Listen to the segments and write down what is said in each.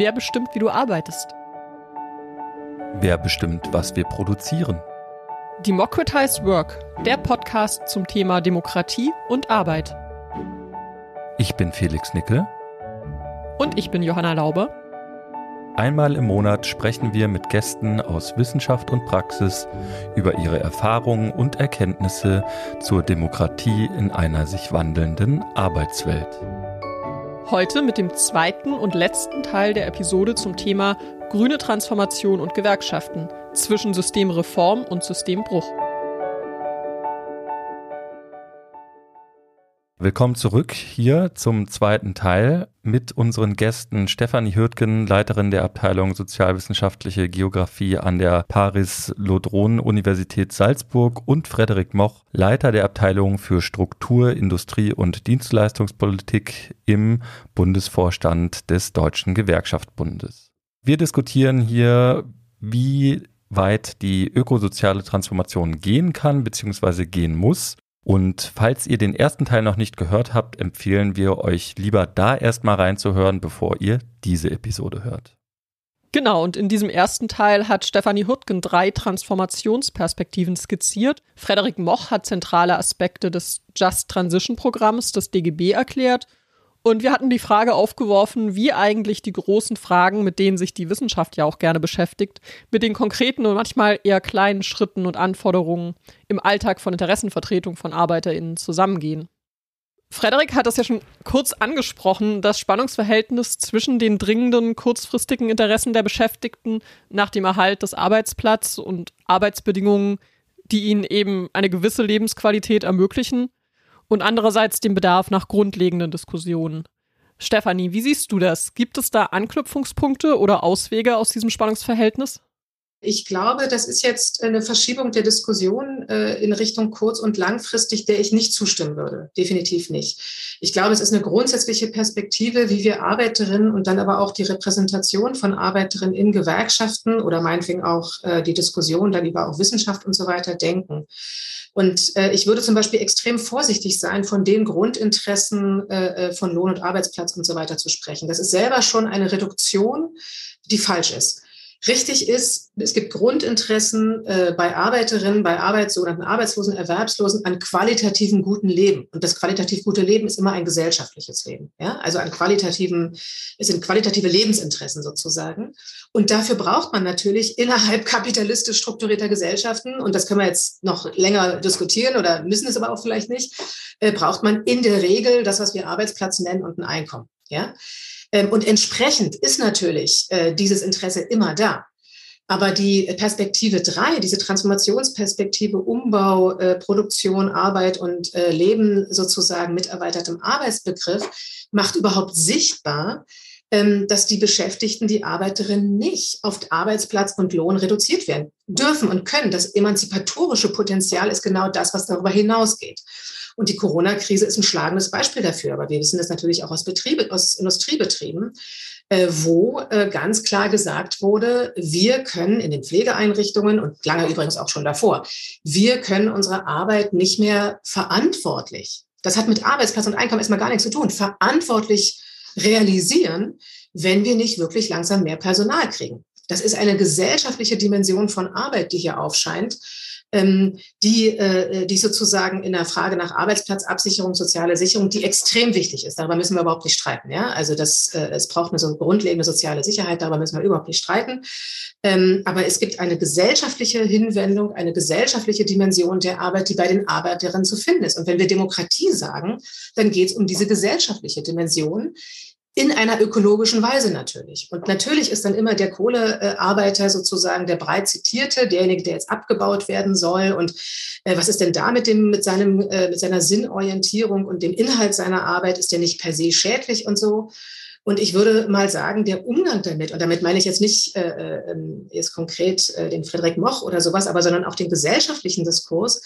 Wer bestimmt, wie du arbeitest? Wer bestimmt, was wir produzieren? Democratize Work, der Podcast zum Thema Demokratie und Arbeit. Ich bin Felix Nickel. Und ich bin Johanna Laube. Einmal im Monat sprechen wir mit Gästen aus Wissenschaft und Praxis über ihre Erfahrungen und Erkenntnisse zur Demokratie in einer sich wandelnden Arbeitswelt. Heute mit dem zweiten und letzten Teil der Episode zum Thema Grüne Transformation und Gewerkschaften zwischen Systemreform und Systembruch. Willkommen zurück hier zum zweiten Teil mit unseren Gästen Stefanie Hürtgen, Leiterin der Abteilung Sozialwissenschaftliche Geografie an der Paris-Lodron-Universität Salzburg und Frederik Moch, Leiter der Abteilung für Struktur, Industrie und Dienstleistungspolitik im Bundesvorstand des Deutschen Gewerkschaftsbundes. Wir diskutieren hier, wie weit die ökosoziale Transformation gehen kann bzw. gehen muss und falls ihr den ersten Teil noch nicht gehört habt, empfehlen wir euch lieber da erstmal reinzuhören, bevor ihr diese Episode hört. Genau, und in diesem ersten Teil hat Stefanie Hürtgen drei Transformationsperspektiven skizziert. Frederik Moch hat zentrale Aspekte des Just Transition Programms des DGB erklärt und wir hatten die Frage aufgeworfen, wie eigentlich die großen Fragen, mit denen sich die Wissenschaft ja auch gerne beschäftigt, mit den konkreten und manchmal eher kleinen Schritten und Anforderungen im Alltag von Interessenvertretung von ArbeiterInnen zusammengehen. Frederik hat das ja schon kurz angesprochen, das Spannungsverhältnis zwischen den dringenden kurzfristigen Interessen der Beschäftigten nach dem Erhalt des Arbeitsplatzes und Arbeitsbedingungen, die ihnen eben eine gewisse Lebensqualität ermöglichen und andererseits den Bedarf nach grundlegenden Diskussionen. Stefanie, wie siehst du das? Gibt es da Anknüpfungspunkte oder Auswege aus diesem Spannungsverhältnis? Ich glaube, das ist jetzt eine Verschiebung der Diskussion äh, in Richtung kurz- und langfristig, der ich nicht zustimmen würde. Definitiv nicht. Ich glaube, es ist eine grundsätzliche Perspektive, wie wir Arbeiterinnen und dann aber auch die Repräsentation von Arbeiterinnen in Gewerkschaften oder meinetwegen auch äh, die Diskussion dann über auch Wissenschaft und so weiter denken. Und äh, ich würde zum Beispiel extrem vorsichtig sein, von den Grundinteressen äh, äh, von Lohn und Arbeitsplatz und so weiter zu sprechen. Das ist selber schon eine Reduktion, die falsch ist. Richtig ist, es gibt Grundinteressen äh, bei Arbeiterinnen, bei Arbeits sogenannten Arbeitslosen, Erwerbslosen an qualitativen guten Leben. Und das qualitativ gute Leben ist immer ein gesellschaftliches Leben. Ja? Also an qualitativen, es sind qualitative Lebensinteressen sozusagen. Und dafür braucht man natürlich innerhalb kapitalistisch strukturierter Gesellschaften, und das können wir jetzt noch länger diskutieren oder müssen es aber auch vielleicht nicht, äh, braucht man in der Regel das, was wir Arbeitsplatz nennen und ein Einkommen. Ja? Ähm, und entsprechend ist natürlich äh, dieses Interesse immer da. Aber die Perspektive drei, diese Transformationsperspektive Umbau, äh, Produktion, Arbeit und äh, Leben sozusagen mit erweitertem Arbeitsbegriff, macht überhaupt sichtbar, ähm, dass die Beschäftigten, die Arbeiterinnen nicht auf Arbeitsplatz und Lohn reduziert werden dürfen und können. Das emanzipatorische Potenzial ist genau das, was darüber hinausgeht. Und die Corona-Krise ist ein schlagendes Beispiel dafür. Aber wir wissen das natürlich auch aus, Betriebe, aus Industriebetrieben, äh, wo äh, ganz klar gesagt wurde, wir können in den Pflegeeinrichtungen und lange übrigens auch schon davor, wir können unsere Arbeit nicht mehr verantwortlich. Das hat mit Arbeitsplatz und Einkommen erstmal gar nichts zu tun. Verantwortlich realisieren, wenn wir nicht wirklich langsam mehr Personal kriegen. Das ist eine gesellschaftliche Dimension von Arbeit, die hier aufscheint ähm, die, äh, die sozusagen in der Frage nach Arbeitsplatzabsicherung, soziale Sicherung, die extrem wichtig ist. Darüber müssen wir überhaupt nicht streiten. Ja? Also das, äh, es braucht eine so grundlegende soziale Sicherheit, darüber müssen wir überhaupt nicht streiten. Ähm, aber es gibt eine gesellschaftliche Hinwendung, eine gesellschaftliche Dimension der Arbeit, die bei den Arbeiterinnen zu finden ist. Und wenn wir Demokratie sagen, dann geht es um diese gesellschaftliche Dimension, in einer ökologischen Weise natürlich. Und natürlich ist dann immer der Kohlearbeiter sozusagen der breit zitierte, derjenige, der jetzt abgebaut werden soll. Und äh, was ist denn da mit dem, mit seinem, äh, mit seiner Sinnorientierung und dem Inhalt seiner Arbeit? Ist der nicht per se schädlich und so? Und ich würde mal sagen, der Umgang damit, und damit meine ich jetzt nicht äh, äh jetzt konkret den Friedrich Moch oder sowas, aber sondern auch den gesellschaftlichen Diskurs,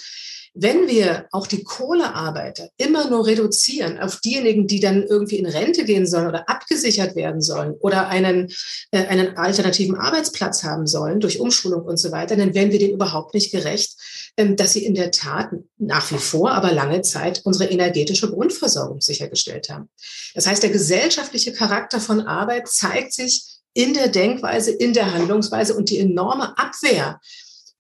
wenn wir auch die Kohlearbeiter immer nur reduzieren auf diejenigen, die dann irgendwie in Rente gehen sollen oder abgesichert werden sollen oder einen, äh, einen alternativen Arbeitsplatz haben sollen durch Umschulung und so weiter, dann werden wir denen überhaupt nicht gerecht, ähm, dass sie in der Tat nach wie vor, aber lange Zeit unsere energetische Grundversorgung sichergestellt haben. Das heißt, der gesellschaftliche Charakter von Arbeit zeigt sich in der Denkweise, in der Handlungsweise und die enorme Abwehr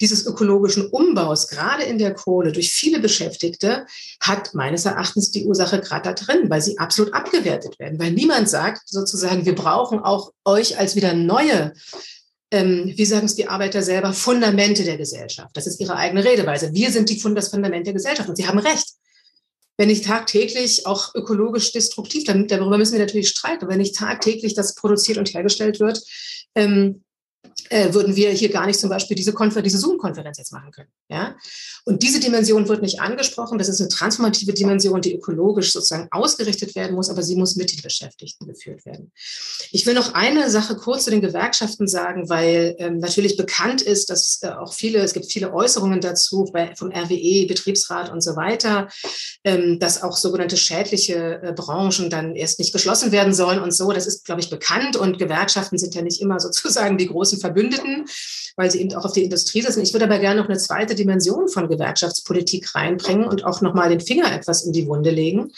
dieses ökologischen Umbaus, gerade in der Kohle, durch viele Beschäftigte, hat meines Erachtens die Ursache gerade da drin, weil sie absolut abgewertet werden. Weil niemand sagt sozusagen, wir brauchen auch euch als wieder neue ähm, wie sagen es die Arbeiter selber, Fundamente der Gesellschaft. Das ist ihre eigene Redeweise. Wir sind die, das Fundament der Gesellschaft. Und sie haben recht. Wenn ich tagtäglich auch ökologisch destruktiv, darüber müssen wir natürlich streiten, wenn nicht tagtäglich das produziert und hergestellt wird, ähm, äh, würden wir hier gar nicht zum Beispiel diese, diese Zoom-Konferenz jetzt machen können. Ja? Und diese Dimension wird nicht angesprochen. Das ist eine transformative Dimension, die ökologisch sozusagen ausgerichtet werden muss, aber sie muss mit den Beschäftigten geführt werden. Ich will noch eine Sache kurz zu den Gewerkschaften sagen, weil ähm, natürlich bekannt ist, dass äh, auch viele, es gibt viele Äußerungen dazu bei, vom RWE, Betriebsrat und so weiter, ähm, dass auch sogenannte schädliche äh, Branchen dann erst nicht geschlossen werden sollen und so. Das ist, glaube ich, bekannt und Gewerkschaften sind ja nicht immer sozusagen die großen Verbündeten, weil sie eben auch auf die Industrie sitzen. Ich würde aber gerne noch eine zweite Dimension von Gewerkschaftspolitik reinbringen und auch nochmal den Finger etwas in die Wunde legen.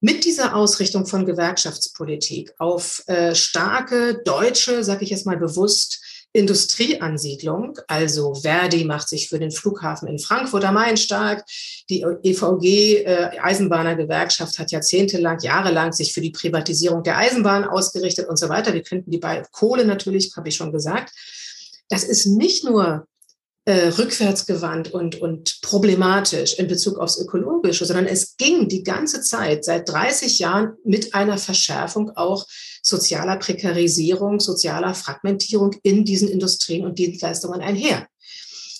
Mit dieser Ausrichtung von Gewerkschaftspolitik auf äh, starke deutsche, sage ich jetzt mal bewusst, Industrieansiedlung. Also Verdi macht sich für den Flughafen in Frankfurt am Main stark. Die EVG, äh, Eisenbahnergewerkschaft, hat jahrzehntelang, jahrelang sich für die Privatisierung der Eisenbahn ausgerichtet und so weiter. Wir könnten die bei Kohle natürlich, habe ich schon gesagt. Das ist nicht nur äh, rückwärtsgewandt und, und problematisch in Bezug aufs Ökologische, sondern es ging die ganze Zeit, seit 30 Jahren, mit einer Verschärfung auch sozialer Prekarisierung, sozialer Fragmentierung in diesen Industrien und Dienstleistungen einher.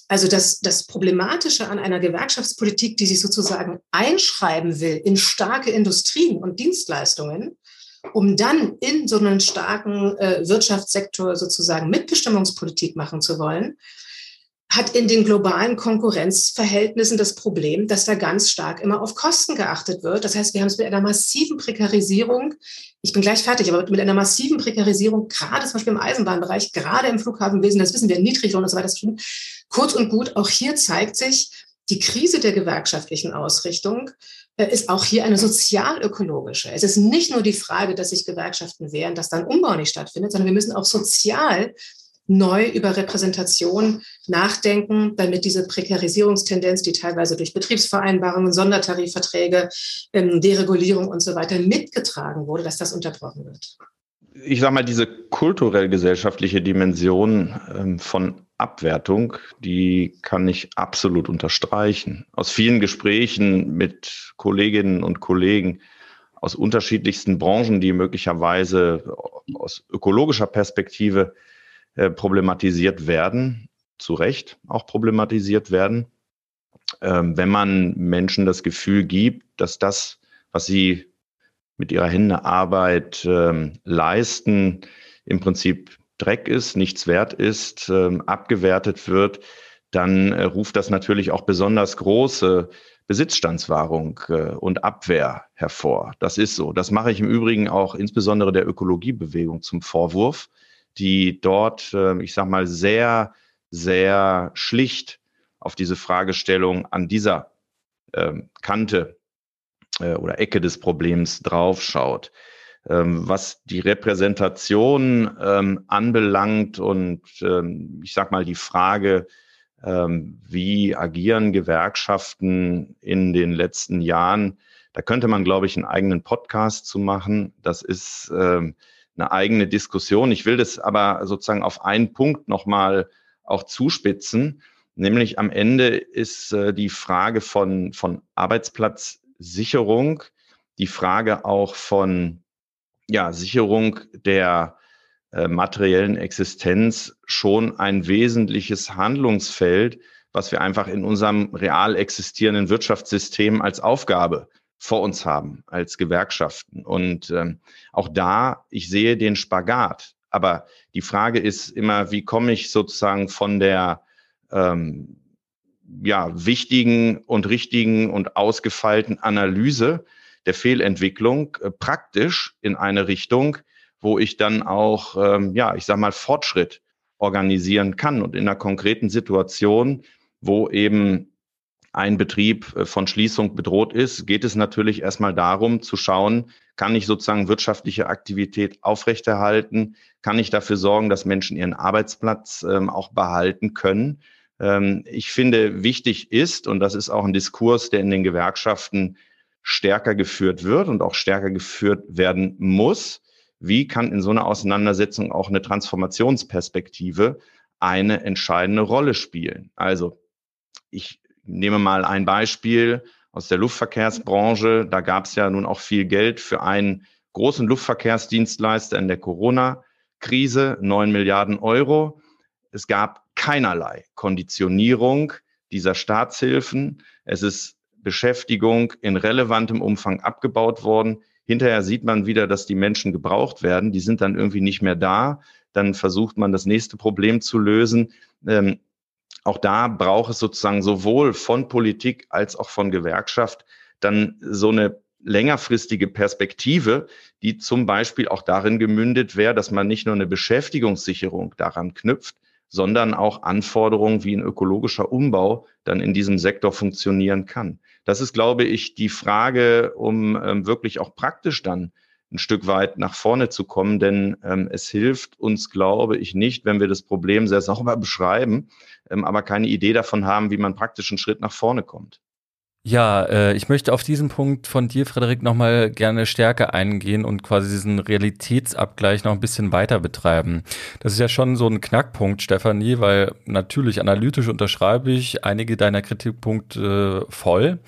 Also das, das Problematische an einer Gewerkschaftspolitik, die sich sozusagen einschreiben will in starke Industrien und Dienstleistungen, um dann in so einen starken äh, Wirtschaftssektor sozusagen Mitbestimmungspolitik machen zu wollen, hat in den globalen Konkurrenzverhältnissen das Problem, dass da ganz stark immer auf Kosten geachtet wird. Das heißt, wir haben es mit einer massiven Prekarisierung, ich bin gleich fertig, aber mit einer massiven Prekarisierung, gerade zum Beispiel im Eisenbahnbereich, gerade im Flughafenwesen, das wissen wir, Niedriglohn und so weiter. Kurz und gut, auch hier zeigt sich, die Krise der gewerkschaftlichen Ausrichtung äh, ist auch hier eine sozialökologische. Es ist nicht nur die Frage, dass sich Gewerkschaften wehren, dass dann Umbau nicht stattfindet, sondern wir müssen auch sozial neu über Repräsentation nachdenken, damit diese Prekarisierungstendenz, die teilweise durch Betriebsvereinbarungen, Sondertarifverträge, ähm, Deregulierung und so weiter mitgetragen wurde, dass das unterbrochen wird. Ich sage mal, diese kulturell-gesellschaftliche Dimension ähm, von Abwertung, die kann ich absolut unterstreichen. Aus vielen Gesprächen mit Kolleginnen und Kollegen aus unterschiedlichsten Branchen, die möglicherweise aus ökologischer Perspektive äh, problematisiert werden, zu Recht auch problematisiert werden, ähm, wenn man Menschen das Gefühl gibt, dass das, was sie mit ihrer Hände Arbeit ähm, leisten, im Prinzip Dreck ist, nichts wert ist, ähm, abgewertet wird, dann äh, ruft das natürlich auch besonders große Besitzstandswahrung äh, und Abwehr hervor. Das ist so. Das mache ich im Übrigen auch insbesondere der Ökologiebewegung zum Vorwurf, die dort, äh, ich sag mal, sehr, sehr schlicht auf diese Fragestellung an dieser ähm, Kante äh, oder Ecke des Problems draufschaut. Ähm, was die Repräsentation ähm, anbelangt und ich sag mal die Frage, wie agieren Gewerkschaften in den letzten Jahren, da könnte man, glaube ich, einen eigenen Podcast zu machen. Das ist eine eigene Diskussion. Ich will das aber sozusagen auf einen Punkt nochmal auch zuspitzen, nämlich am Ende ist äh, die Frage von, von Arbeitsplatzsicherung, die Frage auch von ja, Sicherung der äh, materiellen Existenz schon ein wesentliches Handlungsfeld, was wir einfach in unserem real existierenden Wirtschaftssystem als Aufgabe vor uns haben als Gewerkschaften. Und ähm, auch da, ich sehe den Spagat. Aber die Frage ist immer, wie komme ich sozusagen von der ähm, ja, wichtigen und richtigen und ausgefeilten Analyse der Fehlentwicklung äh, praktisch in eine Richtung, wo ich dann auch, ähm, ja, ich sage mal, Fortschritt organisieren kann und in einer konkreten Situation, wo eben ein Betrieb äh, von Schließung bedroht ist, geht es natürlich erstmal darum zu schauen, kann ich sozusagen wirtschaftliche Aktivität aufrechterhalten? Kann ich dafür sorgen, dass Menschen ihren Arbeitsplatz ähm, auch behalten können? Ähm, ich finde, wichtig ist, und das ist auch ein Diskurs, der in den Gewerkschaften stärker geführt wird und auch stärker geführt werden muss, wie kann in so einer Auseinandersetzung auch eine Transformationsperspektive eine entscheidende Rolle spielen. Also ich nehme mal ein Beispiel aus der Luftverkehrsbranche. Da gab es ja nun auch viel Geld für einen großen Luftverkehrsdienstleister in der Corona-Krise, neun Milliarden Euro. Es gab keinerlei Konditionierung dieser Staatshilfen. Es ist Beschäftigung in relevantem Umfang abgebaut worden. Hinterher sieht man wieder, dass die Menschen gebraucht werden. Die sind dann irgendwie nicht mehr da. Dann versucht man das nächste Problem zu lösen. Ähm, auch da braucht es sozusagen sowohl von Politik als auch von Gewerkschaft dann so eine längerfristige Perspektive, die zum Beispiel auch darin gemündet wäre, dass man nicht nur eine Beschäftigungssicherung daran knüpft, sondern auch Anforderungen wie ein ökologischer Umbau dann in diesem Sektor funktionieren kann. Das ist, glaube ich, die Frage, um ähm, wirklich auch praktisch dann ein Stück weit nach vorne zu kommen, denn ähm, es hilft uns, glaube ich, nicht, wenn wir das Problem sehr sauber beschreiben, ähm, aber keine Idee davon haben, wie man praktisch einen Schritt nach vorne kommt. Ja, äh, ich möchte auf diesen Punkt von dir, Frederik, nochmal gerne stärker eingehen und quasi diesen Realitätsabgleich noch ein bisschen weiter betreiben. Das ist ja schon so ein Knackpunkt, Stefanie, weil natürlich analytisch unterschreibe ich einige deiner Kritikpunkte voll.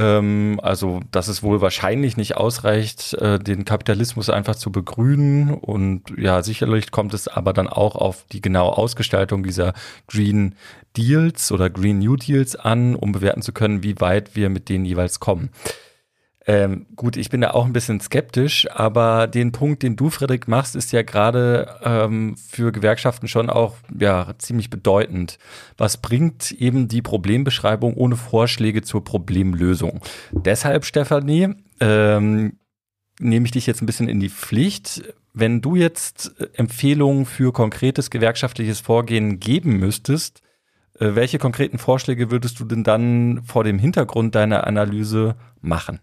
Ähm, also, dass es wohl wahrscheinlich nicht ausreicht, äh, den Kapitalismus einfach zu begrünen. Und ja, sicherlich kommt es aber dann auch auf die genaue Ausgestaltung dieser Green Deals oder Green New Deals an, um bewerten zu können, wie weit wir mit denen jeweils kommen. Ähm, gut, ich bin da auch ein bisschen skeptisch, aber den Punkt, den du, Frederik, machst, ist ja gerade ähm, für Gewerkschaften schon auch ja, ziemlich bedeutend. Was bringt eben die Problembeschreibung ohne Vorschläge zur Problemlösung? Deshalb, Stefanie, ähm, nehme ich dich jetzt ein bisschen in die Pflicht. Wenn du jetzt Empfehlungen für konkretes gewerkschaftliches Vorgehen geben müsstest, äh, welche konkreten Vorschläge würdest du denn dann vor dem Hintergrund deiner Analyse machen?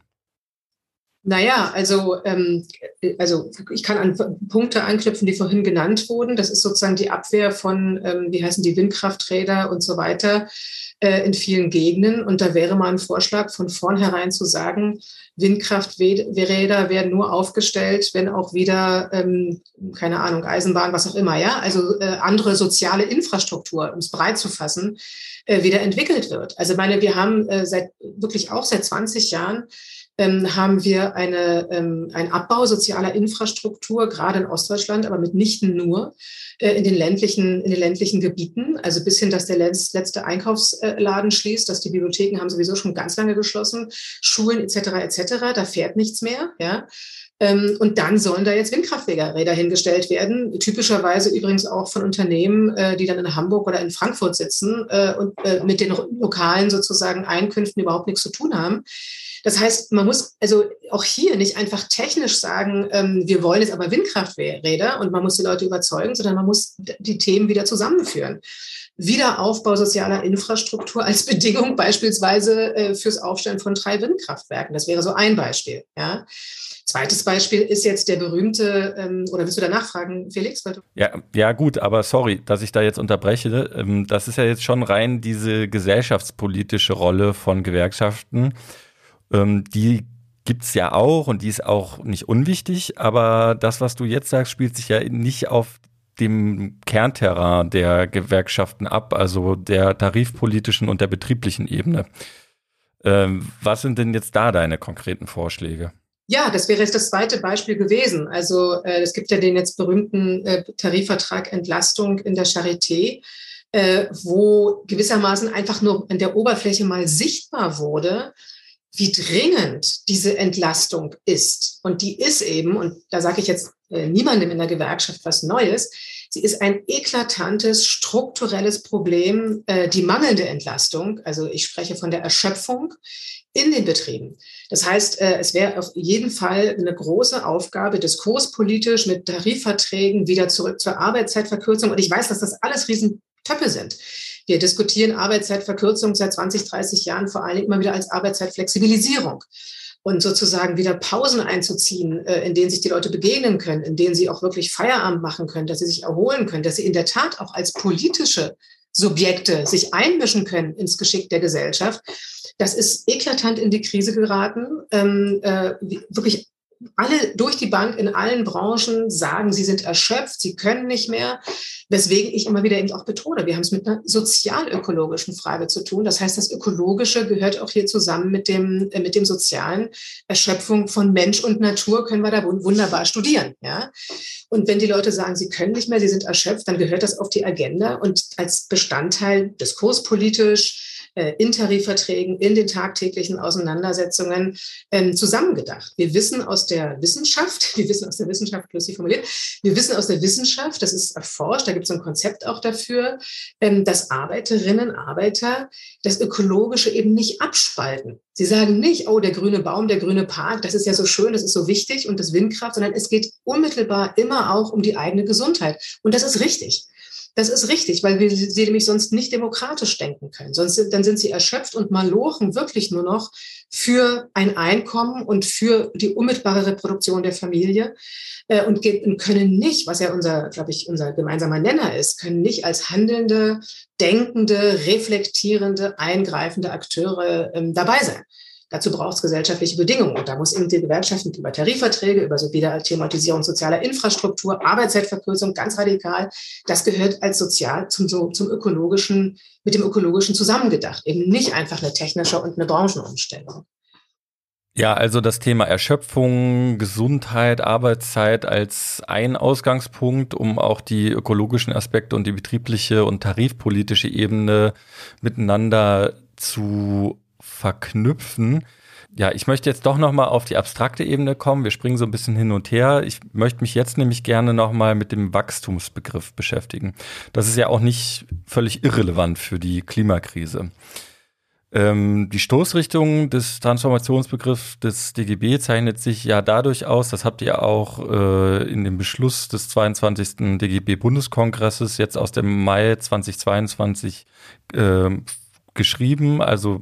Naja, also, ähm, also ich kann an Punkte anknüpfen, die vorhin genannt wurden. Das ist sozusagen die Abwehr von, ähm, wie heißen die, Windkrafträder und so weiter äh, in vielen Gegenden. Und da wäre mal ein Vorschlag von vornherein zu sagen, Windkrafträder werden nur aufgestellt, wenn auch wieder, ähm, keine Ahnung, Eisenbahn, was auch immer, ja, also äh, andere soziale Infrastruktur, um es breit zu fassen, äh, wieder entwickelt wird. Also meine, wir haben äh, seit wirklich auch seit 20 Jahren ähm, haben wir eine, ähm, ein Abbau sozialer Infrastruktur, gerade in Ostdeutschland, aber mitnichten nur äh, in, den ländlichen, in den ländlichen Gebieten. Also bis hin, dass der letzte Einkaufsladen schließt, dass die Bibliotheken haben sowieso schon ganz lange geschlossen, Schulen etc. etc. Da fährt nichts mehr. Ja. Ähm, und dann sollen da jetzt Windkrafträder hingestellt werden, typischerweise übrigens auch von Unternehmen, äh, die dann in Hamburg oder in Frankfurt sitzen äh, und äh, mit den lokalen sozusagen Einkünften überhaupt nichts zu tun haben. Das heißt, man muss also auch hier nicht einfach technisch sagen, ähm, wir wollen jetzt aber Windkrafträder und man muss die Leute überzeugen, sondern man muss die Themen wieder zusammenführen. Wiederaufbau sozialer Infrastruktur als Bedingung beispielsweise fürs Aufstellen von drei Windkraftwerken. Das wäre so ein Beispiel. Ja. Zweites Beispiel ist jetzt der berühmte, ähm, oder willst du da nachfragen, Felix? Ja, ja, gut, aber sorry, dass ich da jetzt unterbreche. Ähm, das ist ja jetzt schon rein diese gesellschaftspolitische Rolle von Gewerkschaften. Ähm, die gibt's ja auch und die ist auch nicht unwichtig, aber das, was du jetzt sagst, spielt sich ja nicht auf dem Kernterrain der Gewerkschaften ab, also der tarifpolitischen und der betrieblichen Ebene. Ähm, was sind denn jetzt da deine konkreten Vorschläge? Ja, das wäre jetzt das zweite Beispiel gewesen. Also äh, es gibt ja den jetzt berühmten äh, Tarifvertrag Entlastung in der Charité, äh, wo gewissermaßen einfach nur an der Oberfläche mal sichtbar wurde, wie dringend diese Entlastung ist. Und die ist eben, und da sage ich jetzt äh, niemandem in der Gewerkschaft was Neues, sie ist ein eklatantes strukturelles Problem, äh, die mangelnde Entlastung. Also ich spreche von der Erschöpfung in den Betrieben. Das heißt, äh, es wäre auf jeden Fall eine große Aufgabe, diskurspolitisch mit Tarifverträgen wieder zurück zur Arbeitszeitverkürzung. Und ich weiß, dass das alles Riesentöpfe sind Wir diskutieren Arbeitszeitverkürzung seit 20, 30 Jahren vor allem immer wieder als Arbeitszeitflexibilisierung und sozusagen wieder Pausen einzuziehen, äh, in denen sich die Leute begegnen können, in denen sie auch wirklich Feierabend machen können, dass sie sich erholen können, dass sie in der Tat auch als politische Subjekte sich einmischen können ins Geschick der Gesellschaft. Das ist eklatant in die Krise geraten. Ähm, äh, wirklich alle durch die Bank in allen Branchen sagen, sie sind erschöpft, sie können nicht mehr. Weswegen ich immer wieder eben auch betone, wir haben es mit einer sozialökologischen Frage zu tun. Das heißt, das Ökologische gehört auch hier zusammen mit dem, äh, mit dem Sozialen. Erschöpfung von Mensch und Natur können wir da wunderbar studieren. Ja? Und wenn die Leute sagen, sie können nicht mehr, sie sind erschöpft, dann gehört das auf die Agenda und als Bestandteil diskurspolitisch, äh, in Tarifverträgen, in den tagtäglichen Auseinandersetzungen ähm, zusammengedacht. Wir wissen aus der Wissenschaft, wir wissen aus der Wissenschaft, lustig formuliert, wir wissen aus der Wissenschaft, das ist erforscht, da gibt es ein Konzept auch dafür, ähm, dass Arbeiterinnen, Arbeiter das Ökologische eben nicht abspalten. Sie sagen nicht, oh, der grüne Baum, der grüne Park, das ist ja so schön, das ist so wichtig und das Windkraft, sondern es geht unmittelbar immer auch um die eigene Gesundheit. Und das ist richtig. Das ist richtig, weil wir sie nämlich sonst nicht demokratisch denken können. Sonst dann sind sie erschöpft und malochen wirklich nur noch für ein Einkommen und für die unmittelbare Reproduktion der Familie äh, und, und können nicht, was ja unser, glaube ich, unser gemeinsamer Nenner ist, können nicht als handelnde, denkende, reflektierende, eingreifende Akteure ähm, dabei sein. Dazu braucht es gesellschaftliche Bedingungen. Und da muss eben die Gewerkschaften über Tarifverträge, über so wieder Thematisierung sozialer Infrastruktur, Arbeitszeitverkürzung, ganz radikal, das gehört als sozial zum, zum ökologischen, mit dem ökologischen zusammengedacht. Eben nicht einfach eine technische und eine Branchenumstellung. Ja, also das Thema Erschöpfung, Gesundheit, Arbeitszeit als ein Ausgangspunkt, um auch die ökologischen Aspekte und die betriebliche und tarifpolitische Ebene miteinander zu verknüpfen. Ja, ich möchte jetzt doch nochmal auf die abstrakte Ebene kommen. Wir springen so ein bisschen hin und her. Ich möchte mich jetzt nämlich gerne nochmal mit dem Wachstumsbegriff beschäftigen. Das ist ja auch nicht völlig irrelevant für die Klimakrise. Ähm, die Stoßrichtung des Transformationsbegriffs des DGB zeichnet sich ja dadurch aus, das habt ihr auch äh, in dem Beschluss des 22. DGB-Bundeskongresses jetzt aus dem Mai 2022 äh, geschrieben. Also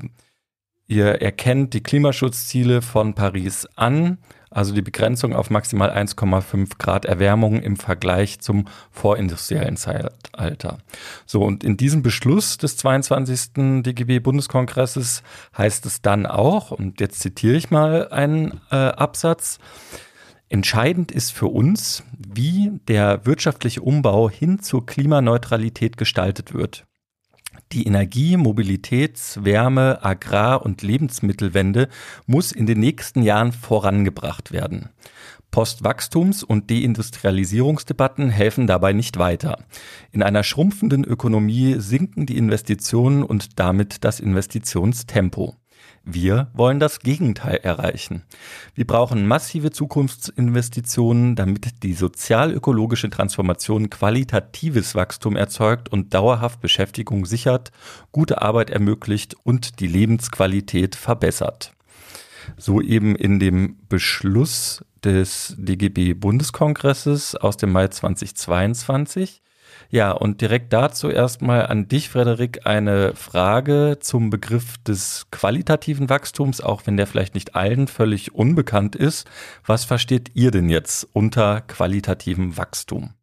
Ihr erkennt die Klimaschutzziele von Paris an, also die Begrenzung auf maximal 1,5 Grad Erwärmung im Vergleich zum vorindustriellen Zeitalter. So, und in diesem Beschluss des 22. DGB-Bundeskongresses heißt es dann auch, und jetzt zitiere ich mal einen äh, Absatz, Entscheidend ist für uns, wie der wirtschaftliche Umbau hin zur Klimaneutralität gestaltet wird. Die Energie-, Mobilitäts-, Wärme-, Agrar- und Lebensmittelwende muss in den nächsten Jahren vorangebracht werden. Postwachstums- und Deindustrialisierungsdebatten helfen dabei nicht weiter. In einer schrumpfenden Ökonomie sinken die Investitionen und damit das Investitionstempo. Wir wollen das Gegenteil erreichen. Wir brauchen massive Zukunftsinvestitionen, damit die sozial-ökologische Transformation qualitatives Wachstum erzeugt und dauerhaft Beschäftigung sichert, gute Arbeit ermöglicht und die Lebensqualität verbessert. So eben in dem Beschluss des DGB Bundeskongresses aus dem Mai 2022. Ja, und direkt dazu erstmal an dich, Frederik, eine Frage zum Begriff des qualitativen Wachstums, auch wenn der vielleicht nicht allen völlig unbekannt ist. Was versteht ihr denn jetzt unter qualitativem Wachstum?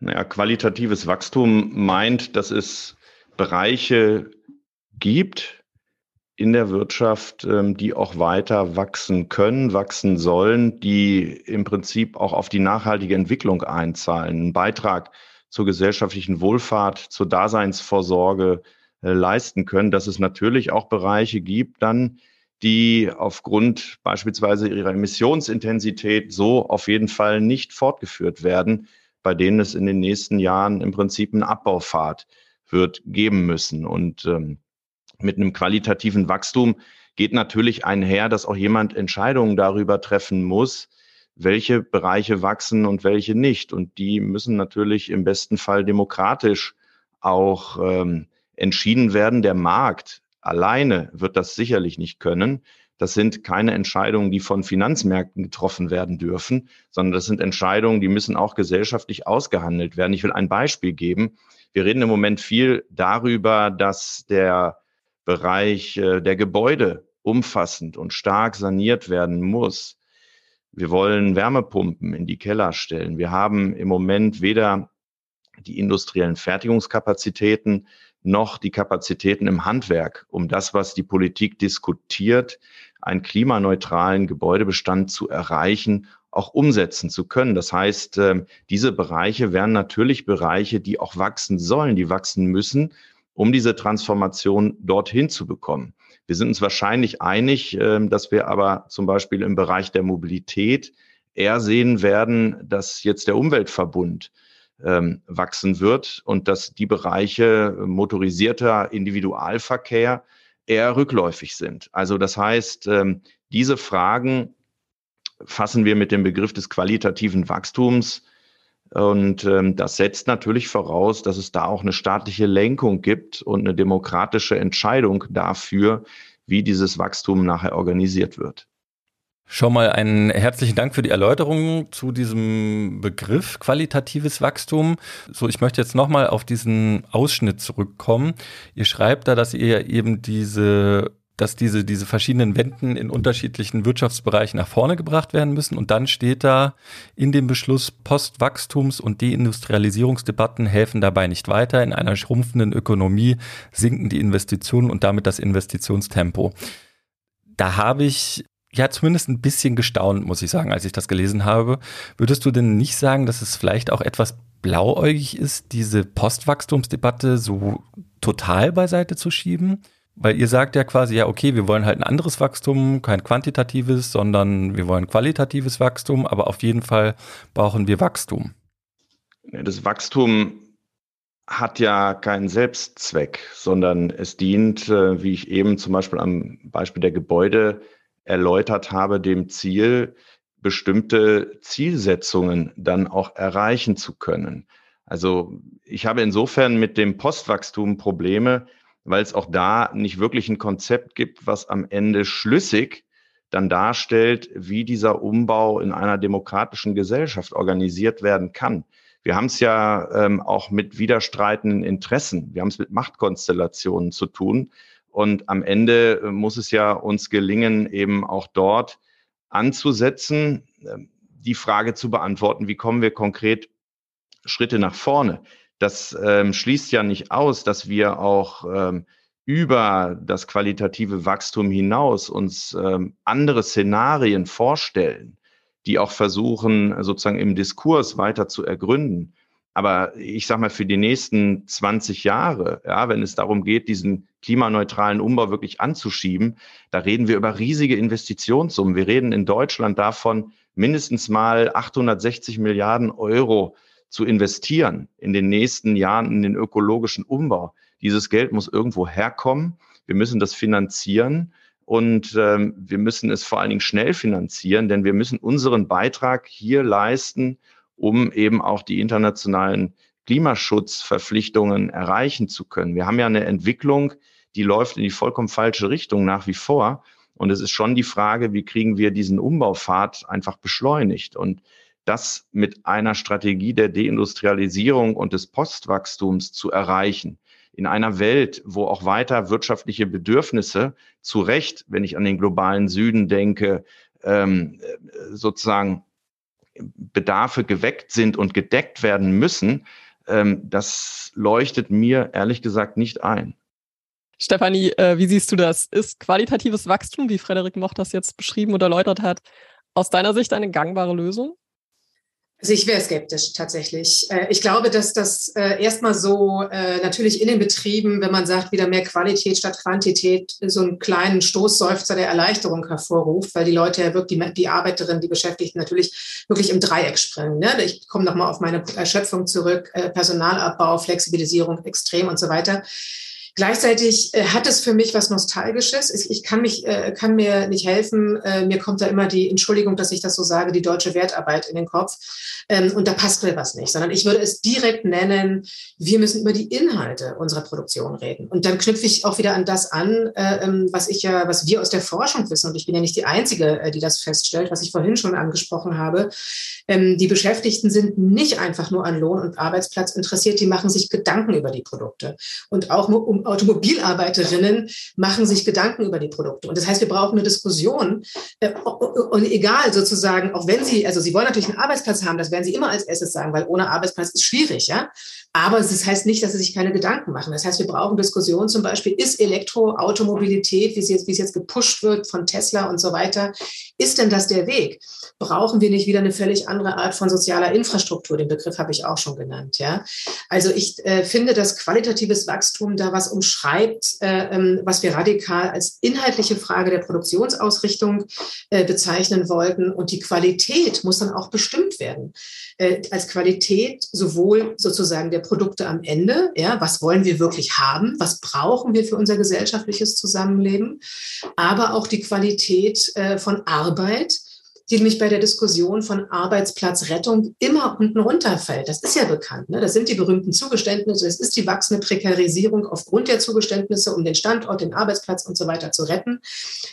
Naja, qualitatives Wachstum meint, dass es Bereiche gibt in der Wirtschaft, ähm, die auch weiter wachsen können, wachsen sollen, die im Prinzip auch auf die nachhaltige Entwicklung einzahlen, einen Beitrag zur gesellschaftlichen Wohlfahrt, zur Daseinsvorsorge äh, leisten können, dass es natürlich auch Bereiche gibt, dann, die aufgrund beispielsweise ihrer Emissionsintensität so auf jeden Fall nicht fortgeführt werden, bei denen es in den nächsten Jahren im Prinzip einen Abbaufahrt wird geben müssen. Und ähm, mit einem qualitativen Wachstum geht natürlich einher, dass auch jemand Entscheidungen darüber treffen muss, welche Bereiche wachsen und welche nicht. Und die müssen natürlich im besten Fall demokratisch auch ähm, entschieden werden. Der Markt alleine wird das sicherlich nicht können. Das sind keine Entscheidungen, die von Finanzmärkten getroffen werden dürfen, sondern das sind Entscheidungen, die müssen auch gesellschaftlich ausgehandelt werden. Ich will ein Beispiel geben. Wir reden im Moment viel darüber, dass der Bereich äh, der Gebäude umfassend und stark saniert werden muss. Wir wollen Wärmepumpen in die Keller stellen. Wir haben im Moment weder die industriellen Fertigungskapazitäten noch die Kapazitäten im Handwerk, um das, was die Politik diskutiert, einen klimaneutralen Gebäudebestand zu erreichen, auch umsetzen zu können. Das heißt, ähm, diese Bereiche wären natürlich Bereiche, die auch wachsen sollen, die wachsen müssen, um diese Transformation dorthin zu bekommen. Wir sind uns wahrscheinlich einig, ähm, dass wir aber zum Beispiel im Bereich der Mobilität eher sehen werden, dass jetzt der Umweltverbund ähm, wachsen wird und dass die Bereiche motorisierter Individualverkehr eher rückläufig sind. Also das heißt, ähm, diese Fragen fassen wir mit dem Begriff des qualitativen Wachstums. Und ähm, das setzt natürlich voraus, dass es da auch eine staatliche Lenkung gibt und eine demokratische Entscheidung dafür, wie dieses Wachstum nachher organisiert wird. Schon mal einen herzlichen Dank für die Erläuterung zu diesem Begriff qualitatives Wachstum. So, ich möchte jetzt nochmal auf diesen Ausschnitt zurückkommen. Ihr schreibt da, dass ihr eben diese dass diese, diese verschiedenen Wenden in unterschiedlichen Wirtschaftsbereichen nach vorne gebracht werden müssen. Und dann steht da in dem Beschluss, Postwachstums- und Deindustrialisierungsdebatten helfen dabei nicht weiter. In einer schrumpfenden Ökonomie sinken die Investitionen und damit das Investitionstempo. Da habe ich ja zumindest ein bisschen gestaunt, muss ich sagen, als ich das gelesen habe. Würdest du denn nicht sagen, dass es vielleicht auch etwas blauäugig ist, diese Postwachstumsdebatte so total beiseite zu schieben? Weil ihr sagt ja quasi, ja, okay, wir wollen halt ein anderes Wachstum, kein quantitatives, sondern wir wollen qualitatives Wachstum, aber auf jeden Fall brauchen wir Wachstum. Das Wachstum hat ja keinen Selbstzweck, sondern es dient, äh, wie ich eben zum Beispiel am Beispiel der Gebäude erläutert habe, dem Ziel, bestimmte Zielsetzungen dann auch erreichen zu können. Also ich habe insofern mit dem Postwachstum Probleme, weil es auch da nicht wirklich ein Konzept gibt, was am Ende schlüssig dann darstellt, wie dieser Umbau in einer demokratischen Gesellschaft organisiert werden kann. Wir haben es ja ähm, auch mit widerstreitenden Interessen, wir haben es mit Machtkonstellationen zu tun. Und am Ende äh, muss es ja uns gelingen, eben auch dort anzusetzen, ähm, die Frage zu beantworten, wie kommen wir konkret Schritte nach vorne. Das ähm, schließt ja nicht aus, dass wir auch ähm, über das qualitative Wachstum hinaus uns ähm, andere Szenarien vorstellen, die auch versuchen, sozusagen im Diskurs weiter zu ergründen. Aber ich sage mal, für die nächsten 20 Jahre, ja, wenn es darum geht, diesen klimaneutralen Umbau wirklich anzuschieben, da reden wir über riesige Investitionssummen. Wir reden in Deutschland davon, mindestens mal 860 Milliarden Euro zu investieren in den nächsten Jahren in den ökologischen Umbau. Dieses Geld muss irgendwo herkommen. Wir müssen das finanzieren und ähm, wir müssen es vor allen Dingen schnell finanzieren, denn wir müssen unseren Beitrag hier leisten, um eben auch die internationalen Klimaschutzverpflichtungen erreichen zu können. Wir haben ja eine Entwicklung, die läuft in die vollkommen falsche Richtung nach wie vor. Und es ist schon die Frage, wie kriegen wir diesen Umbaupfad einfach beschleunigt? Und das mit einer Strategie der Deindustrialisierung und des Postwachstums zu erreichen. In einer Welt, wo auch weiter wirtschaftliche Bedürfnisse zu Recht, wenn ich an den globalen Süden denke, ähm, sozusagen Bedarfe geweckt sind und gedeckt werden müssen, ähm, das leuchtet mir ehrlich gesagt nicht ein. Stefanie, äh, wie siehst du das? Ist qualitatives Wachstum, wie Frederik Moch das jetzt beschrieben oder erläutert hat, aus deiner Sicht eine gangbare Lösung? Also ich wäre skeptisch tatsächlich. Äh, ich glaube, dass das äh, erstmal so äh, natürlich in den Betrieben, wenn man sagt, wieder mehr Qualität statt Quantität, so einen kleinen Stoßseufzer der Erleichterung hervorruft, weil die Leute ja wirklich, die, Arbeiterinnen, die Beschäftigten natürlich wirklich im Dreieck springen. Ne? Ich komme nochmal auf meine Erschöpfung zurück, Personalabbau, Flexibilisierung extrem und so weiter. Gleichzeitig äh, hat es für mich was Nostalgisches. Ich, ich kann mich, äh, kann mir nicht helfen. Äh, mir kommt da immer die Entschuldigung, dass ich das so sage, die deutsche Wertarbeit in den Kopf. Ähm, und da passt mir was nicht, sondern ich würde es direkt nennen, wir müssen über die Inhalte unserer Produktion reden. Und dann knüpfe ich auch wieder an das an, äh, ähm, was ich ja, was wir aus der Forschung wissen. Und ich bin ja nicht die Einzige, äh, die das feststellt, was ich vorhin schon angesprochen habe. Ähm, die Beschäftigten sind nicht einfach nur an Lohn und Arbeitsplatz interessiert, die machen sich Gedanken über die Produkte. Und auch um Automobilarbeiterinnen machen sich Gedanken über die Produkte. Und das heißt, wir brauchen eine Diskussion. Äh, und egal sozusagen, auch wenn sie, also sie wollen natürlich einen Arbeitsplatz haben, das werden sie immer als erstes sagen, weil ohne Arbeitsplatz ist schwierig, ja. Aber das heißt nicht, dass sie sich keine Gedanken machen. Das heißt, wir brauchen Diskussionen zum Beispiel, ist Elektroautomobilität, wie es jetzt, wie es jetzt gepusht wird von Tesla und so weiter, ist denn das der Weg? Brauchen wir nicht wieder eine völlig andere Art von sozialer Infrastruktur? Den Begriff habe ich auch schon genannt, ja. Also ich äh, finde, dass qualitatives Wachstum da was umschreibt, äh, ähm, was wir radikal als inhaltliche Frage der Produktionsausrichtung äh, bezeichnen wollten. Und die Qualität muss dann auch bestimmt werden. Äh, als Qualität sowohl sozusagen der Produkte am Ende, ja, was wollen wir wirklich haben, was brauchen wir für unser gesellschaftliches Zusammenleben, aber auch die Qualität von Arbeit, die nämlich bei der Diskussion von Arbeitsplatzrettung immer unten runterfällt. Das ist ja bekannt. Ne? Das sind die berühmten Zugeständnisse. Es ist die wachsende Prekarisierung aufgrund der Zugeständnisse, um den Standort, den Arbeitsplatz und so weiter zu retten.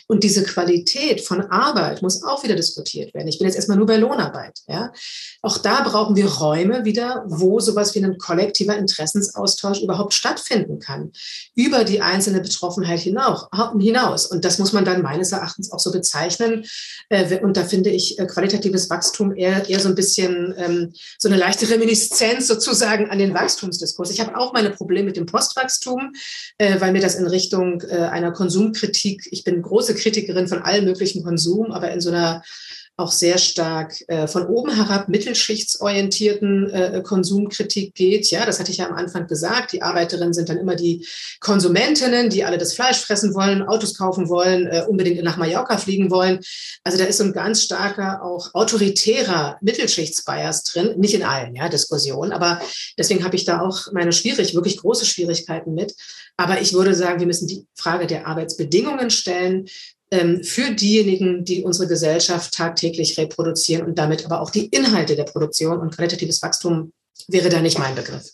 Und diese Qualität von Arbeit muss auch wieder diskutiert werden. Ich bin jetzt erstmal nur bei Lohnarbeit. Ja? Auch da brauchen wir Räume wieder, wo sowas wie ein kollektiver Interessensaustausch überhaupt stattfinden kann. Über die einzelne Betroffenheit hinaus. Und das muss man dann meines Erachtens auch so bezeichnen. Äh, und da finde ich äh, qualitatives Wachstum eher, eher so ein bisschen ähm, so eine leichte Reminiszenz sozusagen an den Wachstumsdiskurs. Ich habe auch meine Probleme mit dem Postwachstum, äh, weil mir das in Richtung äh, einer Konsumkritik, ich bin große Kritikerin von allem möglichen Konsum, aber in so einer auch sehr stark äh, von oben herab mittelschichtsorientierten äh, Konsumkritik geht. Ja, das hatte ich ja am Anfang gesagt. Die Arbeiterinnen sind dann immer die Konsumentinnen, die alle das Fleisch fressen wollen, Autos kaufen wollen, äh, unbedingt nach Mallorca fliegen wollen. Also da ist so ein ganz starker, auch autoritärer Mittelschichtsbias drin. Nicht in allen ja, Diskussionen, aber deswegen habe ich da auch meine schwierig, wirklich große Schwierigkeiten mit. Aber ich würde sagen, wir müssen die Frage der Arbeitsbedingungen stellen für diejenigen, die unsere Gesellschaft tagtäglich reproduzieren und damit aber auch die Inhalte der Produktion und qualitatives Wachstum wäre da nicht mein Begriff.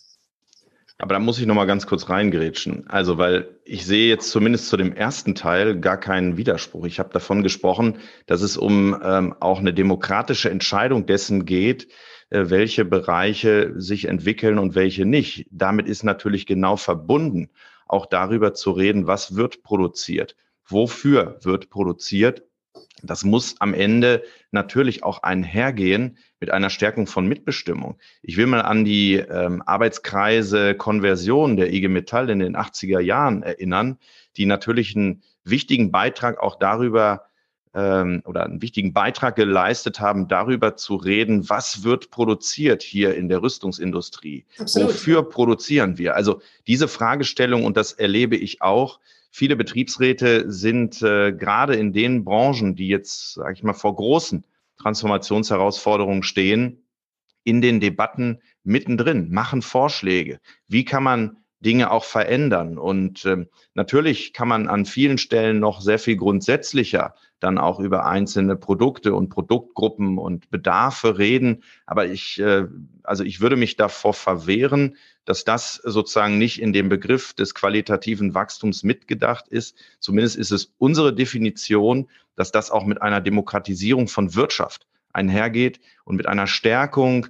Aber da muss ich noch mal ganz kurz reingerätschen. Also, weil ich sehe jetzt zumindest zu dem ersten Teil gar keinen Widerspruch. Ich habe davon gesprochen, dass es um ähm, auch eine demokratische Entscheidung dessen geht, äh, welche Bereiche sich entwickeln und welche nicht. Damit ist natürlich genau verbunden, auch darüber zu reden, was wird produziert wofür wird produziert. Das muss am Ende natürlich auch einhergehen mit einer Stärkung von Mitbestimmung. Ich will mal an die ähm, Arbeitskreise Konversion der IG Metall in den 80er Jahren erinnern, die natürlich einen wichtigen Beitrag auch darüber ähm, oder einen wichtigen Beitrag geleistet haben, darüber zu reden, was wird produziert hier in der Rüstungsindustrie? Absolut. Wofür produzieren wir? Also diese Fragestellung, und das erlebe ich auch, Viele Betriebsräte sind äh, gerade in den Branchen, die jetzt, sage ich mal, vor großen Transformationsherausforderungen stehen, in den Debatten mittendrin, machen Vorschläge. Wie kann man Dinge auch verändern? Und ähm, natürlich kann man an vielen Stellen noch sehr viel grundsätzlicher dann auch über einzelne Produkte und Produktgruppen und Bedarfe reden. Aber ich, äh, also ich würde mich davor verwehren, dass das sozusagen nicht in dem Begriff des qualitativen Wachstums mitgedacht ist. Zumindest ist es unsere Definition, dass das auch mit einer Demokratisierung von Wirtschaft einhergeht und mit einer Stärkung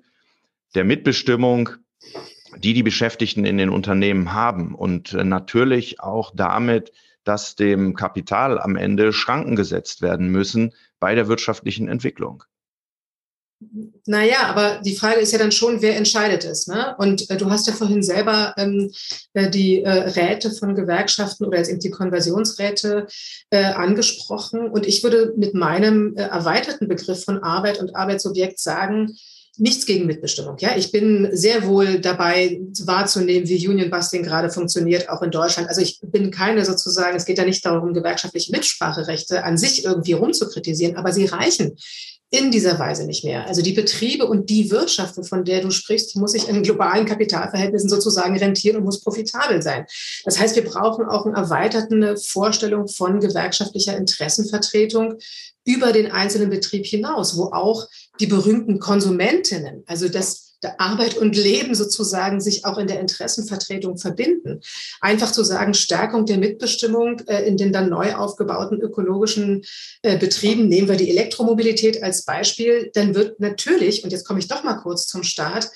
der Mitbestimmung, die die Beschäftigten in den Unternehmen haben und äh, natürlich auch damit, dass dem Kapital am Ende Schranken gesetzt werden müssen bei der wirtschaftlichen Entwicklung. Naja, aber die Frage ist ja dann schon, wer entscheidet es. Ne? Und äh, du hast ja vorhin selber ähm, äh, die äh, Räte von Gewerkschaften oder jetzt eben die Konversionsräte äh, angesprochen. Und ich würde mit meinem äh, erweiterten Begriff von Arbeit und Arbeitsobjekt sagen, nichts gegen Mitbestimmung. Ja, ich bin sehr wohl dabei wahrzunehmen, wie Union Busting gerade funktioniert, auch in Deutschland. Also ich bin keine sozusagen, es geht ja nicht darum, gewerkschaftliche Mitspracherechte an sich irgendwie rumzukritisieren, aber sie reichen in dieser Weise nicht mehr. Also die Betriebe und die Wirtschaft, von der du sprichst, muss sich in globalen Kapitalverhältnissen sozusagen rentieren und muss profitabel sein. Das heißt, wir brauchen auch eine erweiterte Vorstellung von gewerkschaftlicher Interessenvertretung über den einzelnen Betrieb hinaus, wo auch die berühmten Konsumentinnen, also das Arbeit und Leben sozusagen sich auch in der Interessenvertretung verbinden. Einfach zu sagen, Stärkung der Mitbestimmung äh, in den dann neu aufgebauten ökologischen äh, Betrieben, nehmen wir die Elektromobilität als Beispiel, dann wird natürlich, und jetzt komme ich doch mal kurz zum Start,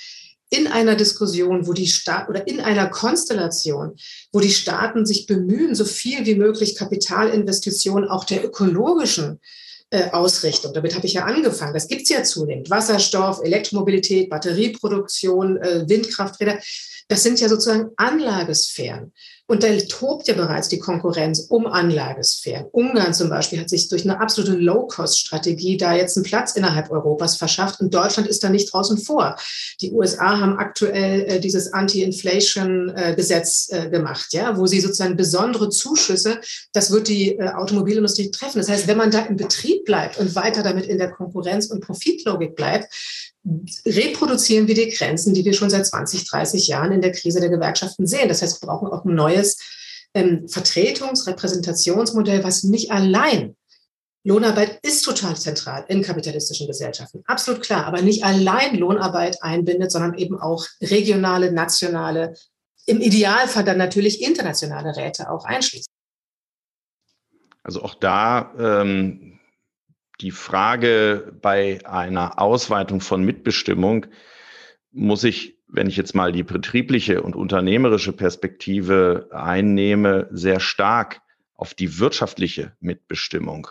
in einer Diskussion, wo die Staat oder in einer Konstellation, wo die Staaten sich bemühen, so viel wie möglich Kapitalinvestitionen auch der ökologischen äh, Ausrichtung. Damit habe ich ja angefangen. Das gibt es ja zunehmend. Wasserstoff, Elektromobilität, Batterieproduktion, äh, Windkrafträder. Das sind ja sozusagen Anlagesphären. Und da tobt ja bereits die Konkurrenz um Anlagesphären. Ungarn zum Beispiel hat sich durch eine absolute Low-Cost-Strategie da jetzt einen Platz innerhalb Europas verschafft und Deutschland ist da nicht draußen vor. Die USA haben aktuell äh, dieses Anti-Inflation-Gesetz äh, gemacht, ja, wo sie sozusagen besondere Zuschüsse, das wird die äh, Automobilindustrie treffen. Das heißt, wenn man da im Betrieb bleibt und weiter damit in der Konkurrenz- und Profitlogik bleibt, reproduzieren wir die Grenzen, die wir schon seit 20, 30 Jahren in der Krise der Gewerkschaften sehen. Das heißt, wir brauchen auch ein neues ähm, Vertretungs-, Repräsentationsmodell, was nicht allein Lohnarbeit ist total zentral in kapitalistischen Gesellschaften, absolut klar, aber nicht allein Lohnarbeit einbindet, sondern eben auch regionale, nationale, im Idealfall dann natürlich internationale Räte auch einschließt. Also auch da ähm, die Frage bei einer Ausweitung von Mitbestimmung muss ich, wenn ich jetzt mal die betriebliche und unternehmerische Perspektive einnehme, sehr stark auf die wirtschaftliche Mitbestimmung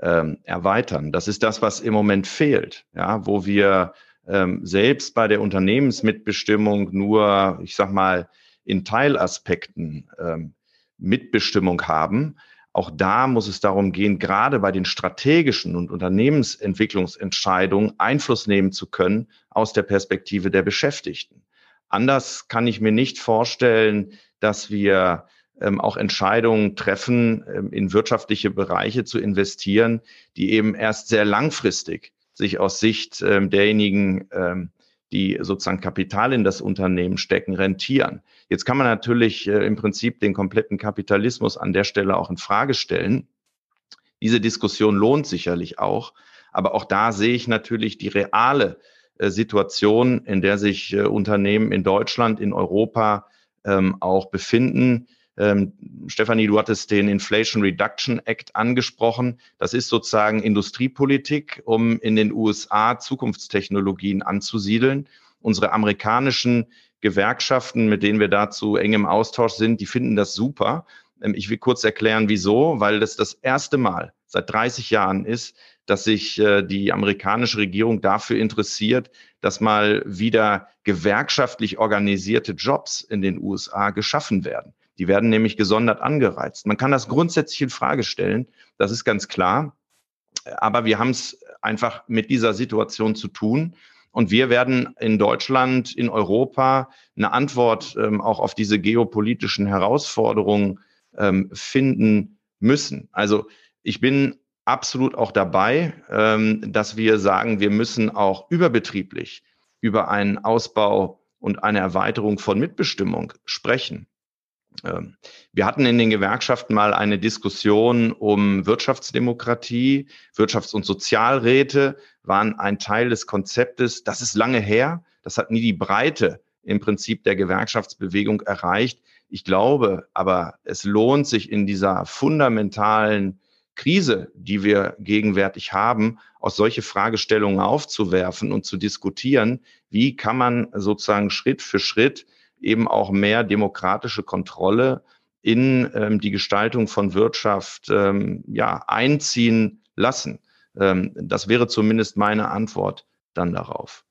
ähm, erweitern. Das ist das, was im Moment fehlt, ja, wo wir ähm, selbst bei der Unternehmensmitbestimmung nur, ich sag mal, in Teilaspekten ähm, Mitbestimmung haben auch da muss es darum gehen, gerade bei den strategischen und Unternehmensentwicklungsentscheidungen Einfluss nehmen zu können aus der Perspektive der Beschäftigten. Anders kann ich mir nicht vorstellen, dass wir ähm, auch Entscheidungen treffen, ähm, in wirtschaftliche Bereiche zu investieren, die eben erst sehr langfristig sich aus Sicht ähm, derjenigen ähm, die sozusagen Kapital in das Unternehmen stecken, rentieren. Jetzt kann man natürlich äh, im Prinzip den kompletten Kapitalismus an der Stelle auch in Frage stellen. Diese Diskussion lohnt sicherlich auch, aber auch da sehe ich natürlich die reale äh, Situation, in der sich äh, Unternehmen in Deutschland, in Europa ähm, auch befinden ähm, Stefanie, du hattest den Inflation Reduction Act angesprochen. Das ist sozusagen Industriepolitik, um in den USA Zukunftstechnologien anzusiedeln. Unsere amerikanischen Gewerkschaften, mit denen wir dazu eng im Austausch sind, die finden das super. Ähm, ich will kurz erklären, wieso, weil das das erste Mal seit 30 Jahren ist, dass sich äh, die amerikanische Regierung dafür interessiert, dass mal wieder gewerkschaftlich organisierte Jobs in den USA geschaffen werden. Die werden nämlich gesondert angereizt. Man kann das grundsätzlich in Frage stellen, das ist ganz klar. Aber wir haben es einfach mit dieser Situation zu tun. Und wir werden in Deutschland, in Europa eine Antwort ähm, auch auf diese geopolitischen Herausforderungen ähm, finden müssen. Also ich bin absolut auch dabei, ähm, dass wir sagen, wir müssen auch überbetrieblich über einen Ausbau und eine Erweiterung von Mitbestimmung sprechen. Ähm, wir hatten in den Gewerkschaften mal eine Diskussion um Wirtschaftsdemokratie. Wirtschafts- und Sozialräte waren ein Teil des Konzeptes. Das ist lange her. Das hat nie die Breite im Prinzip der Gewerkschaftsbewegung erreicht. Ich glaube aber, es lohnt sich in dieser fundamentalen Krise, die wir gegenwärtig haben, aus solche Fragestellungen aufzuwerfen und zu diskutieren. Wie kann man sozusagen Schritt für Schritt eben auch mehr demokratische Kontrolle in ähm, die Gestaltung von Wirtschaft ähm, ja, einziehen lassen. Ähm, das wäre zumindest meine Antwort dann darauf.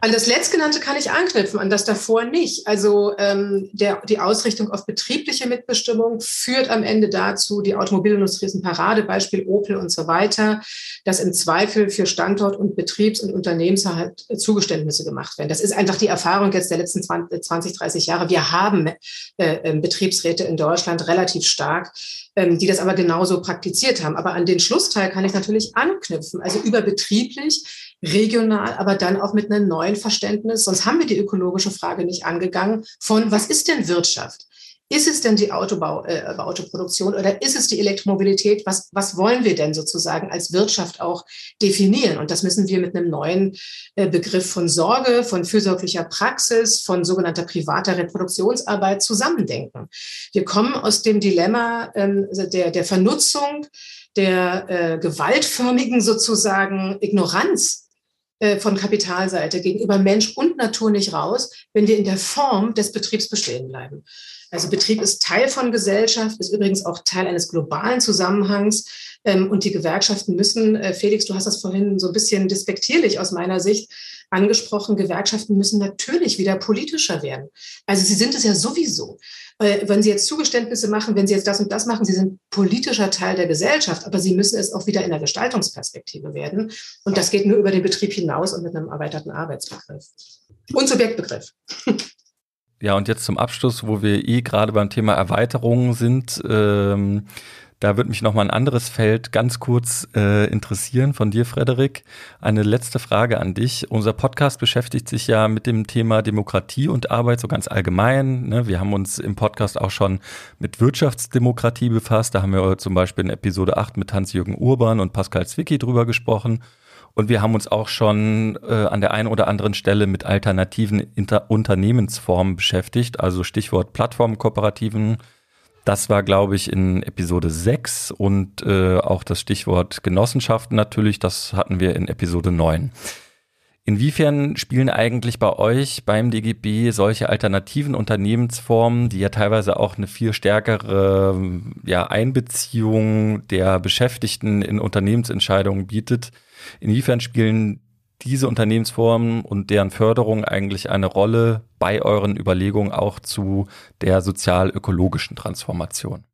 An das Letztgenannte kann ich anknüpfen, an das davor nicht. Also ähm, der, die Ausrichtung auf betriebliche Mitbestimmung führt am Ende dazu, die Automobilindustrie ist ein Paradebeispiel, Opel und so weiter, dass im Zweifel für Standort- und Betriebs- und Unternehmenserhalt Zugeständnisse gemacht werden. Das ist einfach die Erfahrung jetzt der letzten 20, 30 Jahre. Wir haben äh, ähm, Betriebsräte in Deutschland relativ stark, ähm, die das aber genauso praktiziert haben. Aber an den Schlussteil kann ich natürlich anknüpfen. Also überbetrieblich regional, aber dann auch mit einem neuen Verständnis. Sonst haben wir die ökologische Frage nicht angegangen von, was ist denn Wirtschaft? Ist es denn die Autobau, äh, Autoproduktion oder ist es die Elektromobilität? Was, was wollen wir denn sozusagen als Wirtschaft auch definieren? Und das müssen wir mit einem neuen äh, Begriff von Sorge, von fürsorglicher Praxis, von sogenannter privater Reproduktionsarbeit zusammendenken. Wir kommen aus dem Dilemma ähm, der, der Vernutzung, der äh, gewaltförmigen sozusagen Ignoranz äh, von Kapitalseite gegenüber Mensch und Natur nicht raus, wenn wir in der Form des Betriebs bestehen bleiben. Also Betrieb ist Teil von Gesellschaft, ist übrigens auch Teil eines globalen Zusammenhangs. Ähm, und die Gewerkschaften müssen, äh, Felix, du hast das vorhin so ein bisschen despektierlich aus meiner Sicht angesprochen, Gewerkschaften müssen natürlich wieder politischer werden. Also sie sind es ja sowieso. Wenn Sie jetzt Zugeständnisse machen, wenn Sie jetzt das und das machen, Sie sind politischer Teil der Gesellschaft, aber Sie müssen es auch wieder in der Gestaltungsperspektive werden. Und das geht nur über den Betrieb hinaus und mit einem erweiterten Arbeitsbegriff und Subjektbegriff. Ja, und jetzt zum Abschluss, wo wir eh gerade beim Thema Erweiterung sind. Ähm da würde mich noch mal ein anderes Feld ganz kurz äh, interessieren von dir, Frederik. Eine letzte Frage an dich. Unser Podcast beschäftigt sich ja mit dem Thema Demokratie und Arbeit so ganz allgemein. Ne? Wir haben uns im Podcast auch schon mit Wirtschaftsdemokratie befasst. Da haben wir zum Beispiel in Episode 8 mit Hans-Jürgen Urban und Pascal Zwicky drüber gesprochen. Und wir haben uns auch schon äh, an der einen oder anderen Stelle mit alternativen Inter Unternehmensformen beschäftigt, also Stichwort Plattformkooperativen, das war, glaube ich, in Episode 6 und äh, auch das Stichwort Genossenschaften natürlich, das hatten wir in Episode 9. Inwiefern spielen eigentlich bei euch beim DGB solche alternativen Unternehmensformen, die ja teilweise auch eine viel stärkere ja, Einbeziehung der Beschäftigten in Unternehmensentscheidungen bietet, inwiefern spielen diese Unternehmensformen und deren Förderung eigentlich eine Rolle bei euren Überlegungen auch zu der sozial-ökologischen Transformation?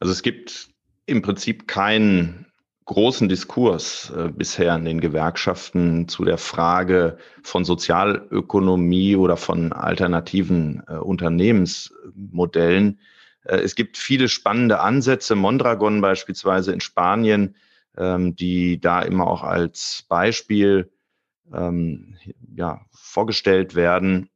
Also es gibt im Prinzip keinen großen Diskurs äh, bisher in den Gewerkschaften zu der Frage von Sozialökonomie oder von alternativen äh, Unternehmensmodellen. Äh, es gibt viele spannende Ansätze, Mondragon beispielsweise in Spanien, ähm, die da immer auch als Beispiel ähm, ja, vorgestellt werden.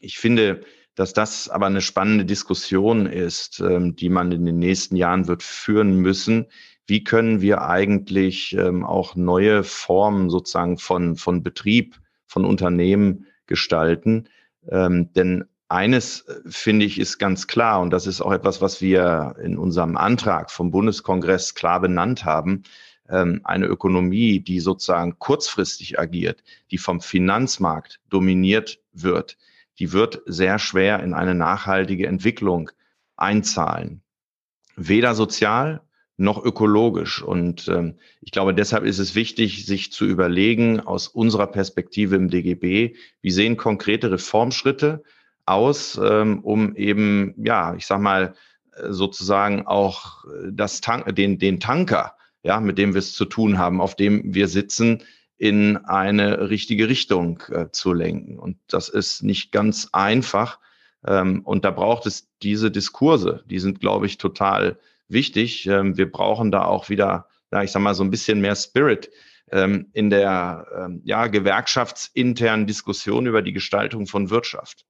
Ich finde, dass das aber eine spannende Diskussion ist, ähm, die man in den nächsten Jahren wird führen müssen. Wie können wir eigentlich ähm, auch neue Formen sozusagen von, von Betrieb, von Unternehmen gestalten? Ähm, denn eines, äh, finde ich, ist ganz klar, und das ist auch etwas, was wir in unserem Antrag vom Bundeskongress klar benannt haben ähm, eine Ökonomie, die sozusagen kurzfristig agiert, die vom Finanzmarkt dominiert wird, die wird sehr schwer in eine nachhaltige Entwicklung einzahlen. Weder sozial noch ökologisch. Und ähm, ich glaube, deshalb ist es wichtig, sich zu überlegen, aus unserer Perspektive im DGB, wie sehen konkrete Reformschritte aus, ähm, um eben, ja, ich sag mal, äh, sozusagen auch das Tank, den, den Tanker ja, mit dem wir es zu tun haben, auf dem wir sitzen, in eine richtige Richtung äh, zu lenken. Und das ist nicht ganz einfach. Ähm, und da braucht es diese Diskurse. Die sind, glaube ich, total wichtig. Ähm, wir brauchen da auch wieder, ja, ich sag mal, so ein bisschen mehr Spirit in der ja, gewerkschaftsinternen Diskussion über die Gestaltung von Wirtschaft.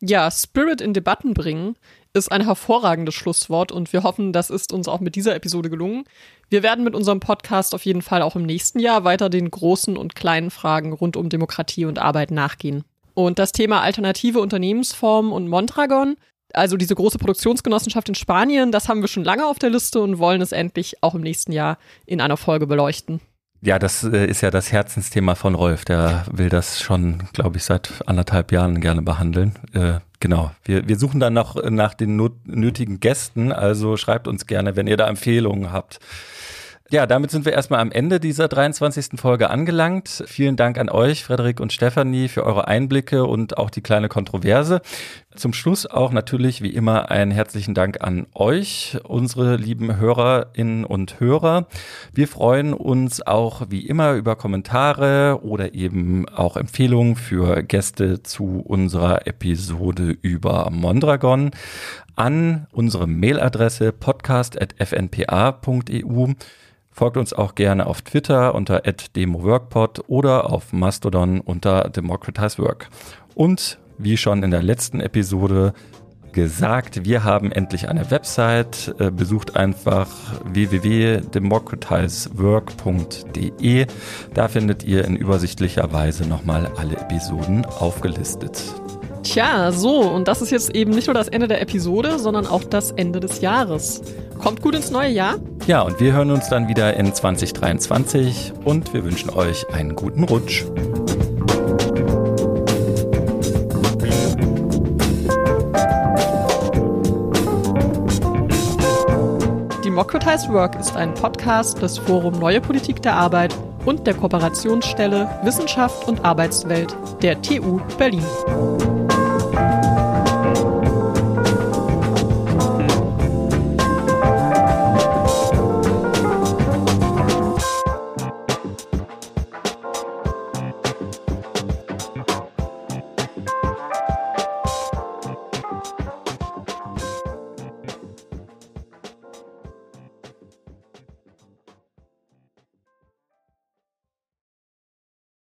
Ja, Spirit in Debatten bringen ist ein hervorragendes Schlusswort und wir hoffen, das ist uns auch mit dieser Episode gelungen. Wir werden mit unserem Podcast auf jeden Fall auch im nächsten Jahr weiter den großen und kleinen Fragen rund um Demokratie und Arbeit nachgehen. Und das Thema alternative Unternehmensformen und Mondragon, also diese große Produktionsgenossenschaft in Spanien, das haben wir schon lange auf der Liste und wollen es endlich auch im nächsten Jahr in einer Folge beleuchten. Ja, das äh, ist ja das Herzensthema von Rolf. Der will das schon, glaube ich, seit anderthalb Jahren gerne behandeln. Äh, genau. Wir, wir suchen dann noch nach den nötigen Gästen. Also schreibt uns gerne, wenn ihr da Empfehlungen habt. Ja, damit sind wir erstmal am Ende dieser 23. Folge angelangt. Vielen Dank an euch, Frederik und Stefanie, für eure Einblicke und auch die kleine Kontroverse. Zum Schluss auch natürlich wie immer einen herzlichen Dank an euch, unsere lieben Hörerinnen und Hörer. Wir freuen uns auch wie immer über Kommentare oder eben auch Empfehlungen für Gäste zu unserer Episode über Mondragon an unsere Mailadresse podcast.fnpa.eu. Folgt uns auch gerne auf Twitter unter @demoworkpod oder auf Mastodon unter Democratize Work. Und wie schon in der letzten Episode gesagt, wir haben endlich eine Website. Äh, besucht einfach www.democratizework.de. Da findet ihr in übersichtlicher Weise nochmal alle Episoden aufgelistet. Tja, so, und das ist jetzt eben nicht nur das Ende der Episode, sondern auch das Ende des Jahres. Kommt gut ins neue Jahr. Ja, und wir hören uns dann wieder in 2023 und wir wünschen euch einen guten Rutsch. Democratize Work ist ein Podcast des Forum Neue Politik der Arbeit und der Kooperationsstelle Wissenschaft und Arbeitswelt der TU Berlin.